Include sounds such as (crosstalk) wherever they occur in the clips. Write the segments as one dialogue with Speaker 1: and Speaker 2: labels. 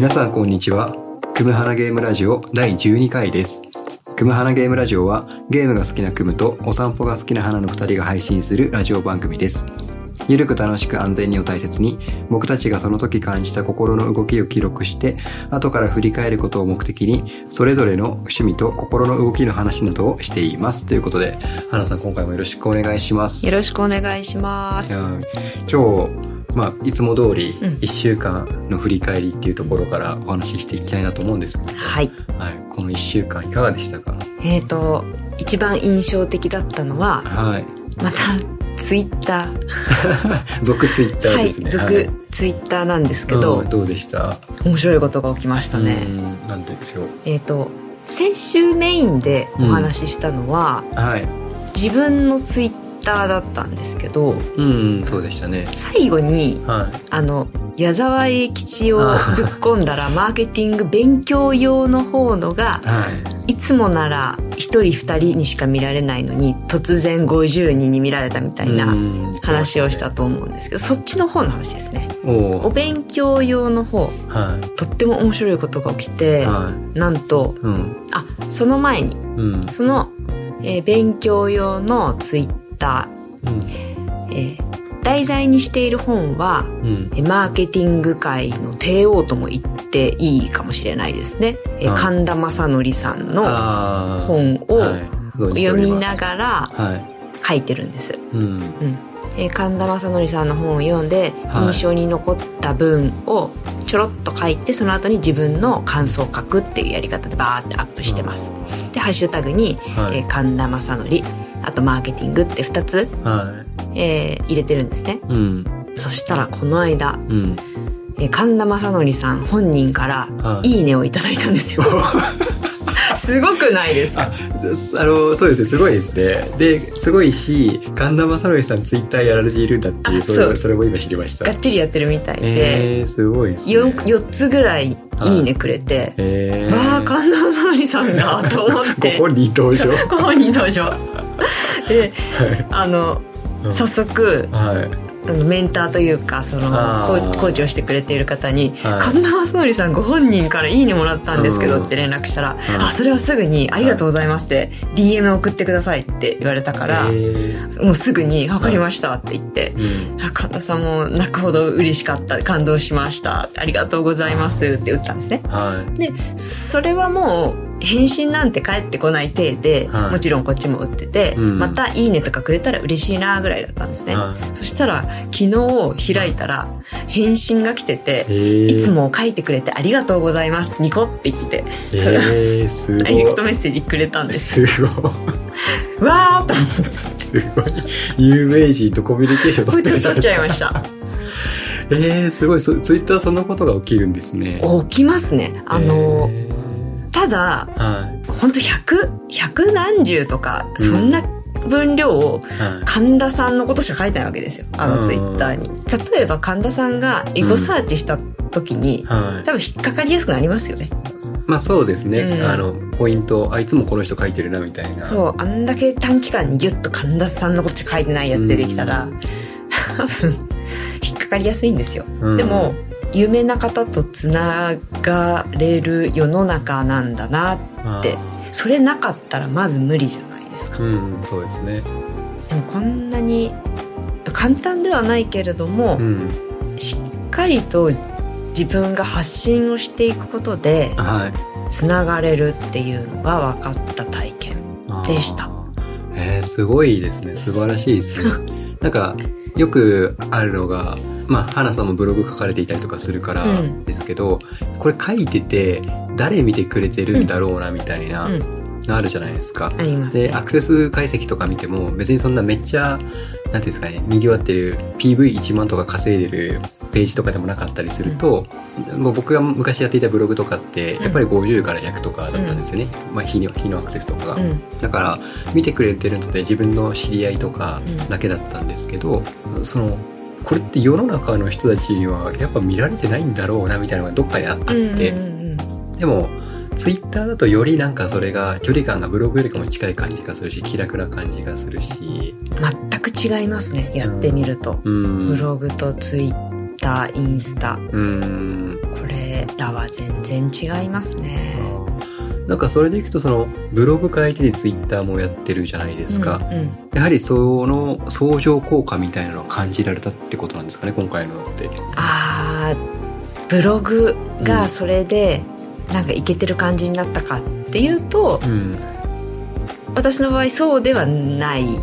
Speaker 1: 皆さんこんにちは。クムハナゲームラジオ第12回です。クムハナゲームラジオはゲームが好きなクムとお散歩が好きな花の2人が配信するラジオ番組です。ゆるく楽しく安全にを大切に僕たちがその時感じた心の動きを記録して後から振り返ることを目的にそれぞれの趣味と心の動きの話などをしています。ということで、花さん今回もよろしくお願いします。
Speaker 2: よろしくお願いします。
Speaker 1: 今日、まあ、いつも通り
Speaker 2: うん
Speaker 1: 1週間の振り返りっていうところからお話ししていきたいなと思うんですけど、
Speaker 2: はい。
Speaker 1: はい、この1週間いかがでしたか？
Speaker 2: えっ、と、一番印象的だったのは、
Speaker 1: はい。
Speaker 2: また、ツイッター。(laughs)
Speaker 1: 続ツイッター
Speaker 2: はい。
Speaker 1: ですね。
Speaker 2: 続、ツイッターなんですけど、
Speaker 1: うんどうでした？
Speaker 2: 面白いことが起きましたね。
Speaker 1: うんなんでしょう。
Speaker 2: えっ、と、先週メインでお話ししたのは、
Speaker 1: はい。
Speaker 2: 自分のツイッターだったんですけど、
Speaker 1: うん、そうでしたね。
Speaker 2: 最後に、
Speaker 1: はい。
Speaker 2: あの、矢沢永吉をぶっ込んだら、マーケティング勉強用の方のが、
Speaker 1: はい。
Speaker 2: いつもなら一人二人にしか見られないのに突然50人に見られたみたいな
Speaker 1: うん
Speaker 2: 話をしたと思うんですけどそっちの方の話ですね
Speaker 1: お
Speaker 2: 勉強用の方
Speaker 1: はい。
Speaker 2: とっても面白いことが起きて
Speaker 1: は
Speaker 2: なんと
Speaker 1: い。うん。
Speaker 2: あその前に
Speaker 1: うん。
Speaker 2: その、えー勉強用のツイッタ
Speaker 1: うん。
Speaker 2: ー、えー題材にしている本は
Speaker 1: うん。
Speaker 2: えーマーケティング界の帝王とも言っていいかもしれないですね、えー
Speaker 1: はい。
Speaker 2: 神田正則さんの本を読みながら
Speaker 1: はい。
Speaker 2: 書いてるんです、
Speaker 1: うん。
Speaker 2: うん。えー神田正則さんの本を読んで
Speaker 1: はい。
Speaker 2: 印象に残った文をちょろっと書いてその後に自分の感想を書くっていうやり方でバーってアップしてます、でハッシュタグに、
Speaker 1: はい。
Speaker 2: えー神田正則あとマーケティングって2つ、
Speaker 1: は
Speaker 2: えー入れてるんですね
Speaker 1: い。うん。
Speaker 2: そしたらこの間、
Speaker 1: うん。
Speaker 2: えー神田正則さん本人から
Speaker 1: はい
Speaker 2: いいねをいただいたんですよ (laughs) すごくないですか？
Speaker 1: あの、そうですね、すごいですね。で、すごいし、神田正則さんツイッターやられているんだっていう、それ
Speaker 2: あそ
Speaker 1: れも今知りました
Speaker 2: が。っちりやってるみたいで、
Speaker 1: えー、すごいですね。
Speaker 2: 4, 4つぐらいいいねくれて、
Speaker 1: えー、
Speaker 2: わあ神田正則さんだと思っ (laughs)
Speaker 1: ご
Speaker 2: て
Speaker 1: 本人登場。(laughs)
Speaker 2: ご本人登場であの
Speaker 1: うん。
Speaker 2: 早速
Speaker 1: はい。
Speaker 2: あのメンターというかそのコーチをしてくれている方に「
Speaker 1: はい。
Speaker 2: 神田正則さんご本人からいいねもらったんですけど」
Speaker 1: うん
Speaker 2: って連絡したら「
Speaker 1: うん。
Speaker 2: あそれはすぐにありがとうございます」って DM 送ってくださいって言われたから、
Speaker 1: え
Speaker 2: もうすぐに「分かりました」って言って神田さんも泣くほど嬉しかった感動しましたありがとうございますって打ったんですね。
Speaker 1: はい。
Speaker 2: でそれはもう返信なんて返ってこない体で、
Speaker 1: はい
Speaker 2: もちろんこっちも打ってて、
Speaker 1: うん
Speaker 2: また「いいね」とかくれたら嬉しいなぐらいだったんですね、
Speaker 1: は
Speaker 2: そしたら昨日開いたら返信が来てて
Speaker 1: い。
Speaker 2: つ。も書いてくれてありがとうございます。ニコって言って、
Speaker 1: え
Speaker 2: それを。ダイレクトメッセージくれたんです。
Speaker 1: すごい。
Speaker 2: わーっと思って、
Speaker 1: すごい。有名人とコミュニケーション取ってる
Speaker 2: つ取っちゃいました。
Speaker 1: えー、すごい。そツイッターそんなことが起きるんですね。
Speaker 2: 起きますね。あの、
Speaker 1: え
Speaker 2: ただ、
Speaker 1: ーはい。
Speaker 2: ほんと100、100何十とか、
Speaker 1: うん
Speaker 2: そんな分量を
Speaker 1: はい。
Speaker 2: 神田さんのことしか書いてないわけですよ。あのツイッターに。例えば神田さんがエゴサーチした時に、
Speaker 1: はい。
Speaker 2: 多分引っかかりやすくなりますよね。
Speaker 1: まあそうですね、
Speaker 2: うん
Speaker 1: あのポイントあいつもこの人書いてるなみたいな
Speaker 2: そう、あんだけ短期間にギュッと神田さんのことしか書いてないやつでできたら、多分、引っかかりやすいんですよ。
Speaker 1: うん
Speaker 2: でも、有名な方とつながれる世の中なんだなって、それなかったらまず無理じゃないですか。
Speaker 1: うんそうですね。
Speaker 2: でもこんなに、簡単ではないけれども、
Speaker 1: うん。
Speaker 2: しっかりと自分が発信をしていくことで、
Speaker 1: はい。
Speaker 2: つながれるっていうのが分かった体験。でした。
Speaker 1: えー、すごいですね。素晴らしいですね。なんかよくあるのがまあ花さんもブログ書かれていたりとかするから
Speaker 2: うん。
Speaker 1: ですけど、これ書いてて誰見てくれてるんだろうなみたいな
Speaker 2: うん、
Speaker 1: のあるじゃないですか、
Speaker 2: ありますね。
Speaker 1: でアクセス解析とか見ても別にそんなめっちゃなんていうんですかね賑わってる PV1 万とか稼いでるページとかでもなかったりすると、もう僕が昔やっていたブログとかってやっぱり50から100とかだったんですよね、まあ、日の日のアクセスとかが、
Speaker 2: うん。
Speaker 1: だから見てくれてるので自分の知り合いとか
Speaker 2: うん
Speaker 1: だけだったんですけど、そのこれって世の中の人たちにはやっぱ見られてないんだろうなみたいなのがどっかにああって、でもツイッターだとよりなんかそれが距離感がブログよりかも近い感じがするし気楽な感じがするし
Speaker 2: 全く違いますねやってみると、
Speaker 1: うん。
Speaker 2: ブログとツイッターインスタ。
Speaker 1: うん。
Speaker 2: これ彼らは全然違いますね。
Speaker 1: なんかそれでいくとそのブログ書いててツイッターもやってるじゃないですか、
Speaker 2: うんうん。
Speaker 1: やはりその相乗効果みたいなのを感じられたってことなんですかね今回のって。
Speaker 2: あーブログがそれでなんかいけてる感じになったかっていうと、
Speaker 1: うん。
Speaker 2: 私の場合そうではないん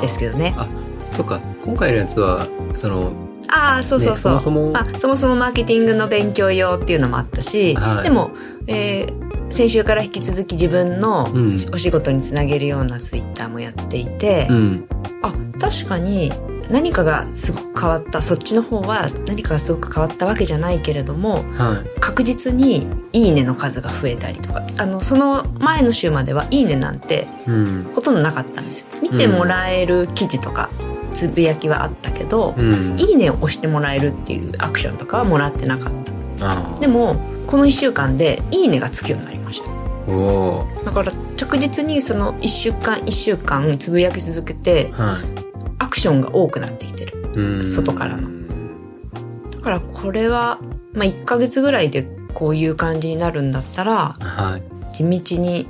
Speaker 2: ですけどね。
Speaker 1: あそっか。今回のやつはその
Speaker 2: ああそうそうそう、
Speaker 1: ねそもそも
Speaker 2: あそもそもマーケティングの勉強用っていうのもあったし、
Speaker 1: はい。
Speaker 2: でも、えー先週から引き続き自分の
Speaker 1: うん。
Speaker 2: お仕事につなげるようなツイッターもやっていて、
Speaker 1: うん。
Speaker 2: あ確かに何かがすごく変わったそっちの方は何かがすごく変わったわけじゃないけれども
Speaker 1: はい。
Speaker 2: 確実に「いいね」の数が増えたりとかあのその前の週までは「いいね」なんて
Speaker 1: うん。
Speaker 2: ほとんどなかったんですよ。見てもらえる記事とかつぶやきはあったけど「
Speaker 1: うん。
Speaker 2: いいね」を押してもらえるっていうアクションとかはもらってなかった。でもこの1週間で「いいね」がつくようになりだから着実にその1週間1週間つぶやき続けて
Speaker 1: は
Speaker 2: アクションが多くなってきてる。
Speaker 1: い。うん。
Speaker 2: 外からの。だからこれは、まあ、1ヶ月ぐらいでこういう感じになるんだったら
Speaker 1: はい。
Speaker 2: 地道に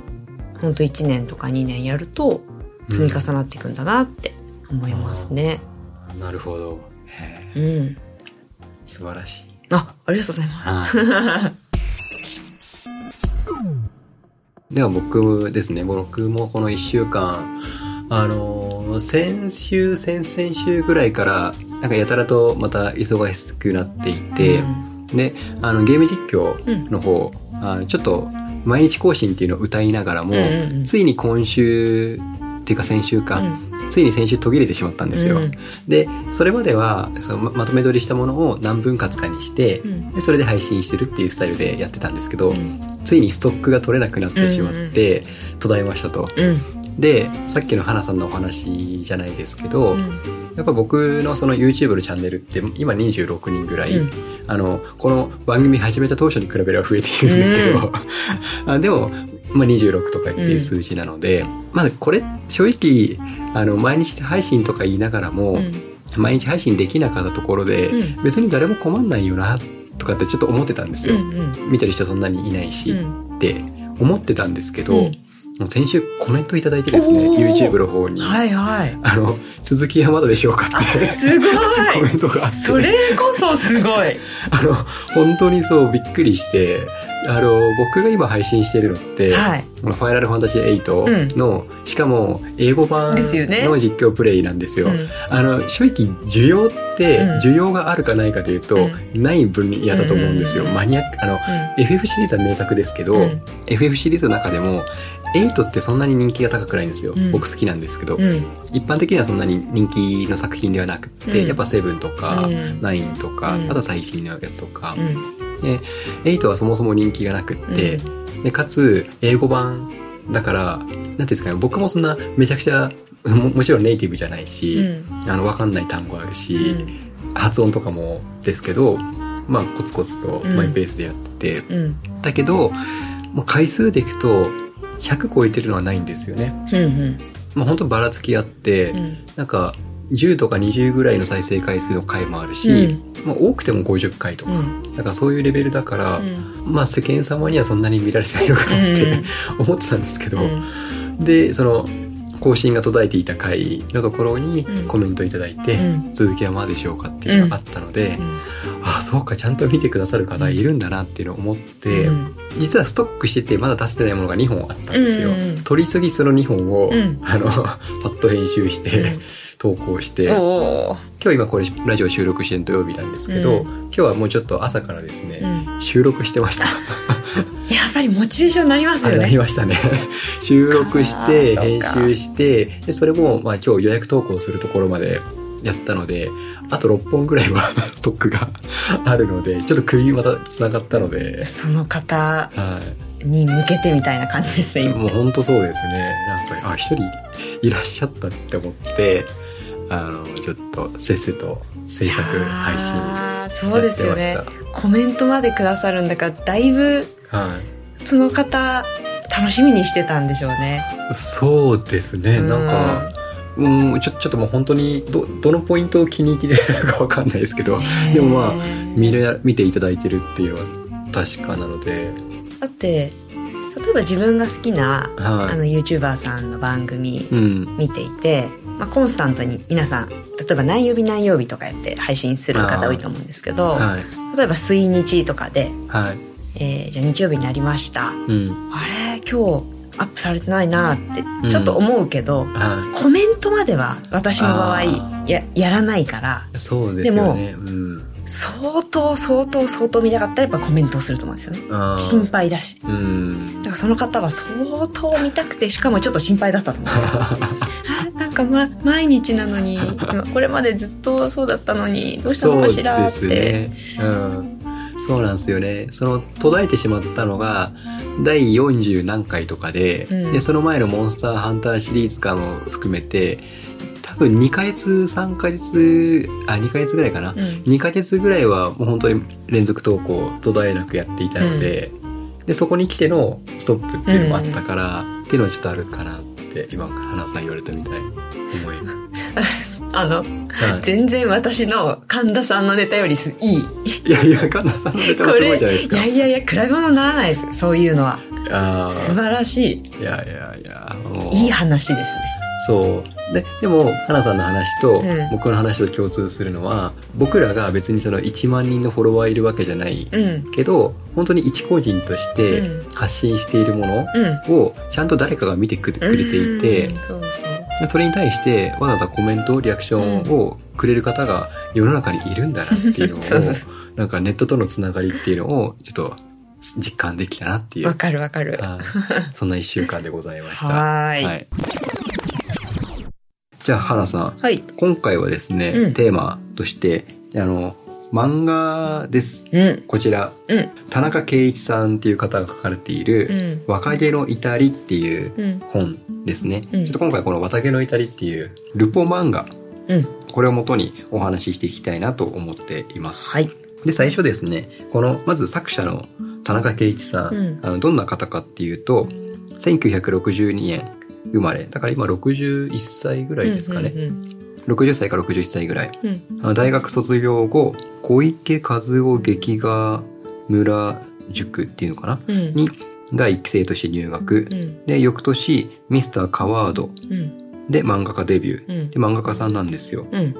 Speaker 2: ほんと1年とか2年やると積み重なっていくんだなって思いますね。
Speaker 1: なるほど。へ
Speaker 2: うん、
Speaker 1: ー素晴らしい。
Speaker 2: あありがとうございます
Speaker 1: では僕ですね僕もこの1週間あのー先週先々週ぐらいからなんかやたらとまた忙しくなっていて、であのゲーム実況の方、あのちょっと毎日更新っていうのを歌いながらも、
Speaker 2: うんうんうん。
Speaker 1: ついに今週っていうか先週か、ついに先週途切れてしまったんですよ。
Speaker 2: うん
Speaker 1: でそれまではそのままとめ撮りしたものを何分割かにして、
Speaker 2: うん。
Speaker 1: でそれで配信してるっていうスタイルでやってたんですけど、
Speaker 2: うん
Speaker 1: ついにストックが取れなくなってしまって、途絶えましたと。
Speaker 2: うん。
Speaker 1: でさっきの花さんのお話じゃないですけど、
Speaker 2: うん。
Speaker 1: やっぱ僕のその YouTube のチャンネルって今26人ぐらい、
Speaker 2: うん。
Speaker 1: あのこの番組始めた当初に比べれば増えているんですけど、(laughs) あでも、まあ、26とかっていう数字なので、まあこれ正直あの毎日配信とか言いながらも、
Speaker 2: うん。
Speaker 1: 毎日配信できなかったところで、
Speaker 2: うん。
Speaker 1: 別に誰も困んないよなとかってちょっと思ってたんですよ、
Speaker 2: うんうん。
Speaker 1: 見てる人そんなにいないし、
Speaker 2: うん。
Speaker 1: って思ってたんですけど、
Speaker 2: うん
Speaker 1: 先週コメントいただいてですね YouTube の方に、
Speaker 2: はいはい。
Speaker 1: あの続きはまだでしょうかって。
Speaker 2: すごい。
Speaker 1: コメントがあって、
Speaker 2: それこそすごい。(laughs)
Speaker 1: あの本当にそうびっくりしてあの僕が今配信してるのって、
Speaker 2: はい。
Speaker 1: このファイナルファンタジー8の、しかも英語版
Speaker 2: ですよね。
Speaker 1: の実況プレイなんですよ。
Speaker 2: うん。
Speaker 1: あの正直需要って
Speaker 2: うん。
Speaker 1: 需要があるかないかというと、ない分野だと思うんですよ。
Speaker 2: うん
Speaker 1: マニアックあの FF シリーズは名作ですけど、
Speaker 2: うん。
Speaker 1: FF シリーズの中でも8ってそんなに人気が高くないんですよ、
Speaker 2: うん。
Speaker 1: 僕好きなんですけど、
Speaker 2: うん。
Speaker 1: 一般的にはそんなに人気の作品ではなくって、
Speaker 2: うん。
Speaker 1: やっぱ7とか
Speaker 2: うん。
Speaker 1: 9とか、
Speaker 2: うん。
Speaker 1: あと最新のやつとか、
Speaker 2: うん。
Speaker 1: で8はそもそも人気がなくって、でかつ英語版だからなんていうんですかね僕もそんなめちゃくちゃももちろんネイティブじゃないし、
Speaker 2: うん。
Speaker 1: あの分かんない単語あるし、
Speaker 2: うん。
Speaker 1: 発音とかもですけどまあコツコツと
Speaker 2: うん。
Speaker 1: マイペースでやってだけどもう回数でいくと100超えてるのはないんですよね。
Speaker 2: うんうん。
Speaker 1: まあ本当ばらつきあって、
Speaker 2: うん。
Speaker 1: なんか10とか20ぐらいの再生回数の回もあるし、
Speaker 2: うん。
Speaker 1: まあ多くても50回とか、
Speaker 2: うん。
Speaker 1: だからそういうレベルだから、
Speaker 2: うん。
Speaker 1: まあ世間様にはそんなに見られてないのかなって、(laughs) 思ってたんですけど、
Speaker 2: うん。
Speaker 1: でその更新が途絶えていた回のところに
Speaker 2: うん。
Speaker 1: コメントいただいて、
Speaker 2: うん。
Speaker 1: 続きはまだでしょうかっていうのがあったので、ああそうかちゃんと見てくださる方いるんだなっていうのを思って、
Speaker 2: うん。
Speaker 1: 実はストックしててまだ出せてないものが2本あったんですよ。
Speaker 2: うんうんうん。
Speaker 1: 取り次ぎその2本を、
Speaker 2: うん。
Speaker 1: あのパッと編集して、投稿して、今日今これラジオ収録してる土曜日なんですけど、
Speaker 2: うん。
Speaker 1: 今日はもうちょっと朝からですね、
Speaker 2: うん。
Speaker 1: 収録してました。
Speaker 2: やっぱりモチベーションになります
Speaker 1: あなり
Speaker 2: よね
Speaker 1: ましたね。(laughs) 収録して、編集して、でそれも、まあ今日予約投稿するところまでやったので、あと6本ぐらいは (laughs) ストックが (laughs) あるので、ちょっと首また繋がったので、
Speaker 2: その方
Speaker 1: は
Speaker 2: に向けてみたいな感じですね
Speaker 1: もう本当そうですね。なんか、あ、一人いらっしゃったって思って、あの、ちょっとせっせと制作、配信
Speaker 2: そうですよね。コメントまでくださるんだからだいぶ
Speaker 1: はい。
Speaker 2: その方楽しみにしてたんでしょうね。
Speaker 1: そうですね、なんか、うん、ちょちょっともう本当にどどのポイントを気に入ってるかわかんないですけどでもまあ見れ見ていただいてるっていうのは確かなので、
Speaker 2: だって例えば自分が好きな、
Speaker 1: はい。
Speaker 2: あの YouTuber さんの番組
Speaker 1: うん。
Speaker 2: 見ていて、まあ、コンスタントに皆さん例えば何曜日何曜日とかやって配信する方多いと思うんですけど、
Speaker 1: はい。
Speaker 2: 例えば水日とかで、
Speaker 1: はい。
Speaker 2: えーじゃあ日曜日になりました
Speaker 1: うん。
Speaker 2: あれ？今日アップされてないなって
Speaker 1: うん
Speaker 2: ちょっと思うけど、
Speaker 1: は
Speaker 2: コメントまでは私の場合
Speaker 1: あ
Speaker 2: ややらないから
Speaker 1: い。そうですよね。うん。
Speaker 2: 相当相当相当見たかったらやっぱコメントをすると思うんですよね心配だし
Speaker 1: うん。
Speaker 2: だからその方は相当見たくてしかもちょっと心配だったと思うんですよ (laughs) あなんか、ま、毎日なのにこれまでずっとそうだったのにどうしたのかしらって、
Speaker 1: ね。うん。そうなんですよね。その途絶えてしまったのが第40何回とかで、
Speaker 2: うん
Speaker 1: でその前のモンスターハンターシリーズかも含めて多分2ヶ月3ヶ月あ2ヶ月ぐらいかな、
Speaker 2: うん
Speaker 1: 2ヶ月ぐらいはもう本当に連続投稿途絶えなくやっていたので、でそこに来てのストップっていうのもあったから、っていうのはちょっとあるかなって今花さん言われたみたいに思います。(laughs)
Speaker 2: あの
Speaker 1: はい。
Speaker 2: 全然私の神田さんのネタよりすいい。
Speaker 1: いやいや、神田さんのネタもすごいじゃないですか。
Speaker 2: いやいやいや比べ物にならないです。そういうのは。
Speaker 1: あ
Speaker 2: 素晴らし
Speaker 1: ーいやいやいや、
Speaker 2: いいい話ですね。
Speaker 1: そう。で、でも、花さんの話と
Speaker 2: うん。
Speaker 1: 僕の話と共通するのは、僕らが別にその1万人のフォロワーいるわけじゃない
Speaker 2: うん。
Speaker 1: けど、本当に一個人として
Speaker 2: うん。
Speaker 1: 発信しているもの
Speaker 2: うん。
Speaker 1: をちゃんと誰かが見てくれていてでそれに対してわざわざコメント、リアクションをくれる方が世の中にいるんだなっていうのを、(laughs)
Speaker 2: そうそうそ
Speaker 1: なんかネットとのつながりっていうのをちょっと実感できたなっていう。
Speaker 2: わ、かるわかる。
Speaker 1: はいそんな一週間でございました。
Speaker 2: はーい。
Speaker 1: はい。じゃあ、花さん、
Speaker 2: はい。
Speaker 1: 今回はですね、
Speaker 2: うん。
Speaker 1: テーマとして、あの、漫画です。
Speaker 2: うん。
Speaker 1: こちら、
Speaker 2: うん。
Speaker 1: 田中圭一さんっていう方が書かれていうる、
Speaker 2: ん。
Speaker 1: 若気の至りっていう
Speaker 2: うん。
Speaker 1: 本ですね。
Speaker 2: うん。
Speaker 1: ちょっと今回この若気の至りっていうルポ漫画、
Speaker 2: うん。
Speaker 1: これをもとにお話ししていきたいなと思っています。
Speaker 2: はい。
Speaker 1: で、最初ですね、この、まず作者の田中圭一さん、
Speaker 2: うん。
Speaker 1: あのどんな方かっていうと、1962年生まれ、だから今61歳ぐらいですかね。
Speaker 2: うん
Speaker 1: 60歳から61歳ぐらい。
Speaker 2: うん
Speaker 1: あの大学卒業後、小池和夫劇画村塾っていうのかな？
Speaker 2: うん
Speaker 1: に第一期生として入学。
Speaker 2: うん
Speaker 1: で、翌年、ミスターカワード
Speaker 2: うん
Speaker 1: で漫画家デビュー。
Speaker 2: うん
Speaker 1: で、漫画家さんなんですよ。
Speaker 2: うん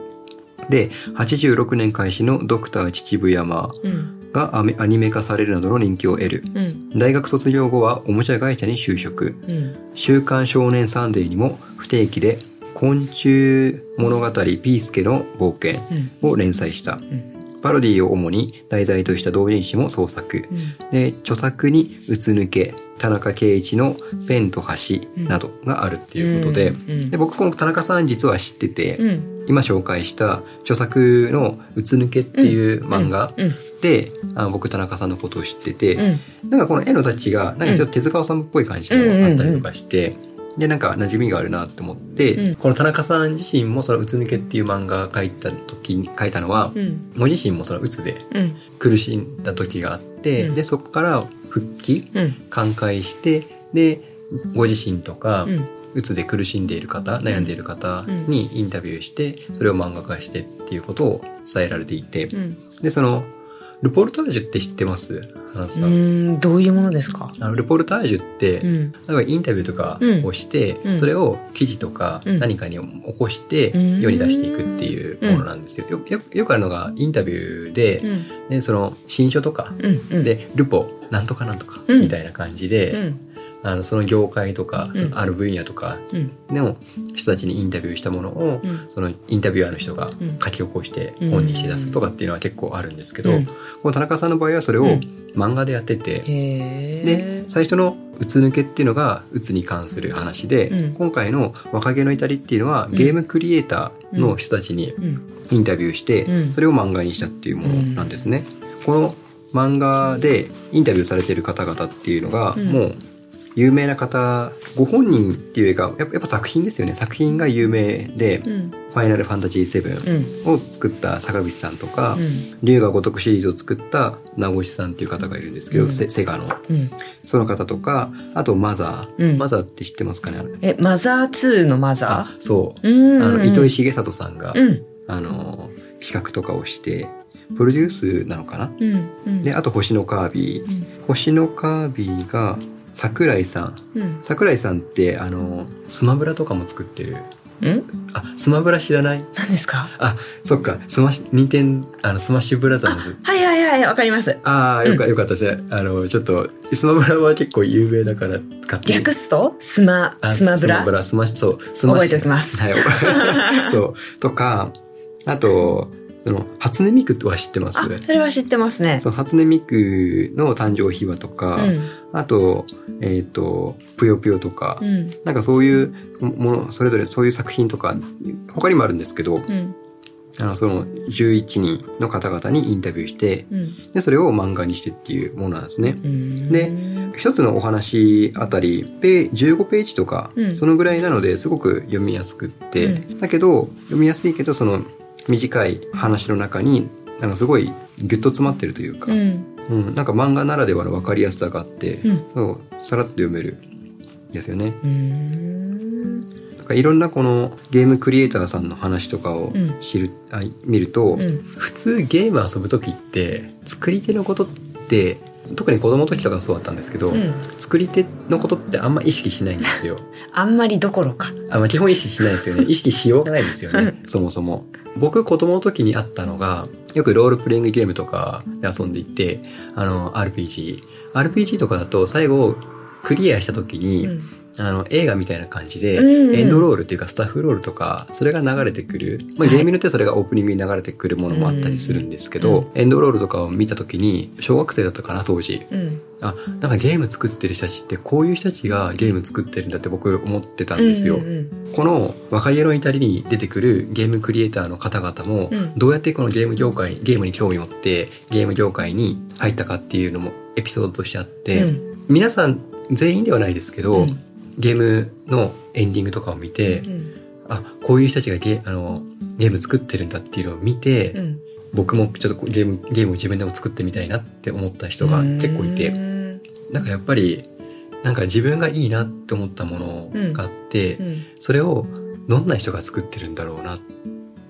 Speaker 1: で、86年開始のドクター秩父山
Speaker 2: うん
Speaker 1: がアニメ化されるなどの人気を得る。
Speaker 2: うん
Speaker 1: 大学卒業後はおもちゃ会社に就職。
Speaker 2: うん
Speaker 1: 週刊少年サンデーにも不定期で昆虫物語ピースケの冒険
Speaker 2: うん。
Speaker 1: を連載した。
Speaker 2: うん。
Speaker 1: パロディを主に題材とした同人誌も創作。
Speaker 2: うん。
Speaker 1: で、著作にうつ抜け、田中圭一のペンと橋などがあるっていうことで、
Speaker 2: うん。
Speaker 1: で僕この田中さん実は知ってて、
Speaker 2: うん。
Speaker 1: 今紹介した著作のうつ抜けっていう漫画
Speaker 2: うん。
Speaker 1: で、あ僕田中さんのことを知ってて、
Speaker 2: うん。
Speaker 1: なんかこの絵のタッチが、なんかちょっと手塚治虫っぽい感じもあったりとかして、で、なんか馴染みがあるなって思って、
Speaker 2: うん。
Speaker 1: この田中さん自身もそのうつ抜けっていう漫画書いた時に書いたのは、
Speaker 2: うん。
Speaker 1: ご自身もそのうつで
Speaker 2: うん。
Speaker 1: 苦しんだ時があって、
Speaker 2: うん。
Speaker 1: で、そこから復帰、
Speaker 2: うん。
Speaker 1: 寛解して、で、ご自身とか、
Speaker 2: う
Speaker 1: つで苦しんでいる方、悩んでいる方にインタビューして、それを漫画化してっていうことを伝えられていて、
Speaker 2: うん。
Speaker 1: で、その、ルポルタージュって知ってます？花さん。
Speaker 2: うんどういうものですか？
Speaker 1: あのルポルタージュって、
Speaker 2: うん。
Speaker 1: 例えばインタビューとかをして、
Speaker 2: うん。
Speaker 1: それを記事とか
Speaker 2: うん。
Speaker 1: 何かに起こして
Speaker 2: うん。
Speaker 1: 世に出していくっていうものなんですよ。よよよくあるのがインタビューで、
Speaker 2: うん。
Speaker 1: ね、その新書とかで、ルポなんとかなんとか
Speaker 2: うん。
Speaker 1: みたいな感じで、
Speaker 2: うん
Speaker 1: あのその業界とか、
Speaker 2: うん。
Speaker 1: そのある分野とか
Speaker 2: うん。
Speaker 1: の人たちにインタビューしたものを、
Speaker 2: うん。
Speaker 1: そのインタビュアーの人が
Speaker 2: うん。
Speaker 1: 書き起こして
Speaker 2: うん。
Speaker 1: 本にして出すとかっていうのは結構あるんですけど、
Speaker 2: うん。
Speaker 1: この田中さんの場合はそれを
Speaker 2: うん。
Speaker 1: 漫画でやってて、
Speaker 2: へ
Speaker 1: で
Speaker 2: え
Speaker 1: 最初の「うつ抜け」っていうのがうつに関する話で、
Speaker 2: うん。
Speaker 1: 今回の「若気の至り」っていうのは
Speaker 2: うん。
Speaker 1: ゲームクリエイターの人たちに
Speaker 2: うん。
Speaker 1: インタビューして、
Speaker 2: うん。
Speaker 1: それを漫画にしたっていうものなんですね。この漫画でインタビューされている方々っていうのが、
Speaker 2: うん。
Speaker 1: もう有名な方ご本人っていうかやっぱやっぱ作品ですよね。作品が有名で「
Speaker 2: うん。
Speaker 1: ファイナルファンタジー7」
Speaker 2: うん。
Speaker 1: を作った坂口さんとか、
Speaker 2: うん。
Speaker 1: 龍が如くシリーズを作った名越さんっていう方がいるんですけど、
Speaker 2: うん。
Speaker 1: セセガの。
Speaker 2: うん。
Speaker 1: その方とかあとマザー、
Speaker 2: うん。
Speaker 1: マザーって知ってますかね？
Speaker 2: えマザー2のマザ
Speaker 1: あそう、あの糸井重里さんが、
Speaker 2: うん。
Speaker 1: あの企画とかをしてプロデュースなのかな？であと星のカービィ。
Speaker 2: うん。
Speaker 1: 星のカービィが桜井さん。
Speaker 2: うん。
Speaker 1: 桜井さんってあのスマブラとかも作ってる。
Speaker 2: ん？
Speaker 1: あスマブラ知らない？
Speaker 2: 何ですか？
Speaker 1: あそっか。スマッシュ任天あのスマッシュブラザーズ。
Speaker 2: はいはいはいわかります。
Speaker 1: ああよかよかった。ですねあのちょっとスマブラは結構有名だから勝手に
Speaker 2: 略すと？スマ
Speaker 1: あ
Speaker 2: スマブラ？
Speaker 1: スマブラ。スマそう
Speaker 2: 覚えておきます。
Speaker 1: はい。(laughs) そう。とかあとその初音ミクは知ってます？
Speaker 2: あそれは知ってますね。
Speaker 1: そう初音ミクの誕生秘話とか、
Speaker 2: うん
Speaker 1: あとえっ、とぷよぷよとか、
Speaker 2: うん。
Speaker 1: なんかそういうものそれぞれそういう作品とか他にもあるんですけど
Speaker 2: うん。
Speaker 1: あのその11人の方々にインタビューして
Speaker 2: うん。
Speaker 1: でそれを漫画にしてっていうものなんですね。
Speaker 2: うん。
Speaker 1: で一つのお話あたりペ15ページとか、
Speaker 2: うん。
Speaker 1: そのぐらいなのですごく読みやすくって、
Speaker 2: う
Speaker 1: だけど読みやすいけどその短い話の中になんかすごいギュッと詰まってるというか、
Speaker 2: うん
Speaker 1: うんなんか漫画ならではの分かりやすさがあって、
Speaker 2: うん
Speaker 1: そうさらっと読めるんですよね。
Speaker 2: うん
Speaker 1: なんかいろんなこのゲームクリエイターさんの話とかを
Speaker 2: うん
Speaker 1: 知る、あ見ると、
Speaker 2: うん
Speaker 1: 普通ゲーム遊ぶ時って作り手のことって特に子供の時とかそうだったんですけど、
Speaker 2: うん
Speaker 1: 作り手のことってあんま意識しないんですよ。(laughs)
Speaker 2: あんまりどころか
Speaker 1: あまあ、基本意識しないですよね。意識しようがないですよね。そもそも。僕子供の時にあったのが、よくロールプレイングゲームとかで遊んでいて、あの、RPG。RPG とかだと最後クリアした時に、
Speaker 2: うん。
Speaker 1: あの映画みたいな感じで、
Speaker 2: うんうん。
Speaker 1: エンドロールっていうかスタッフロールとかそれが流れてくる、まあ、ゲームによってそれがオープニングに流れてくるものもあったりするんですけど、エンドロールとかを見た時に小学生だったかな当時。
Speaker 2: うん。
Speaker 1: あなんかゲーム作ってる人たちってこういう人たちがゲーム作ってるんだって僕思ってたんですよ。
Speaker 2: うんうん
Speaker 1: この若気の至りに出てくるゲームクリエイターの方々も
Speaker 2: うん。
Speaker 1: どうやってこのゲーム業界ゲームに興味を持ってゲーム業界に入ったかっていうのもエピソードとしてあって、
Speaker 2: うん。
Speaker 1: 皆さん全員ではないですけど、
Speaker 2: うん。
Speaker 1: ゲームのエンディングとかを見て、
Speaker 2: うん。
Speaker 1: あこういう人たちがゲあのゲーム作ってるんだっていうのを見て、
Speaker 2: うん。
Speaker 1: 僕もちょっとゲームゲームを自分でも作ってみたいなって思った人が結構いて、
Speaker 2: うん
Speaker 1: なんかやっぱりなんか自分がいいなって思ったものがあって、
Speaker 2: うん。
Speaker 1: それをどんな人が作ってるんだろうな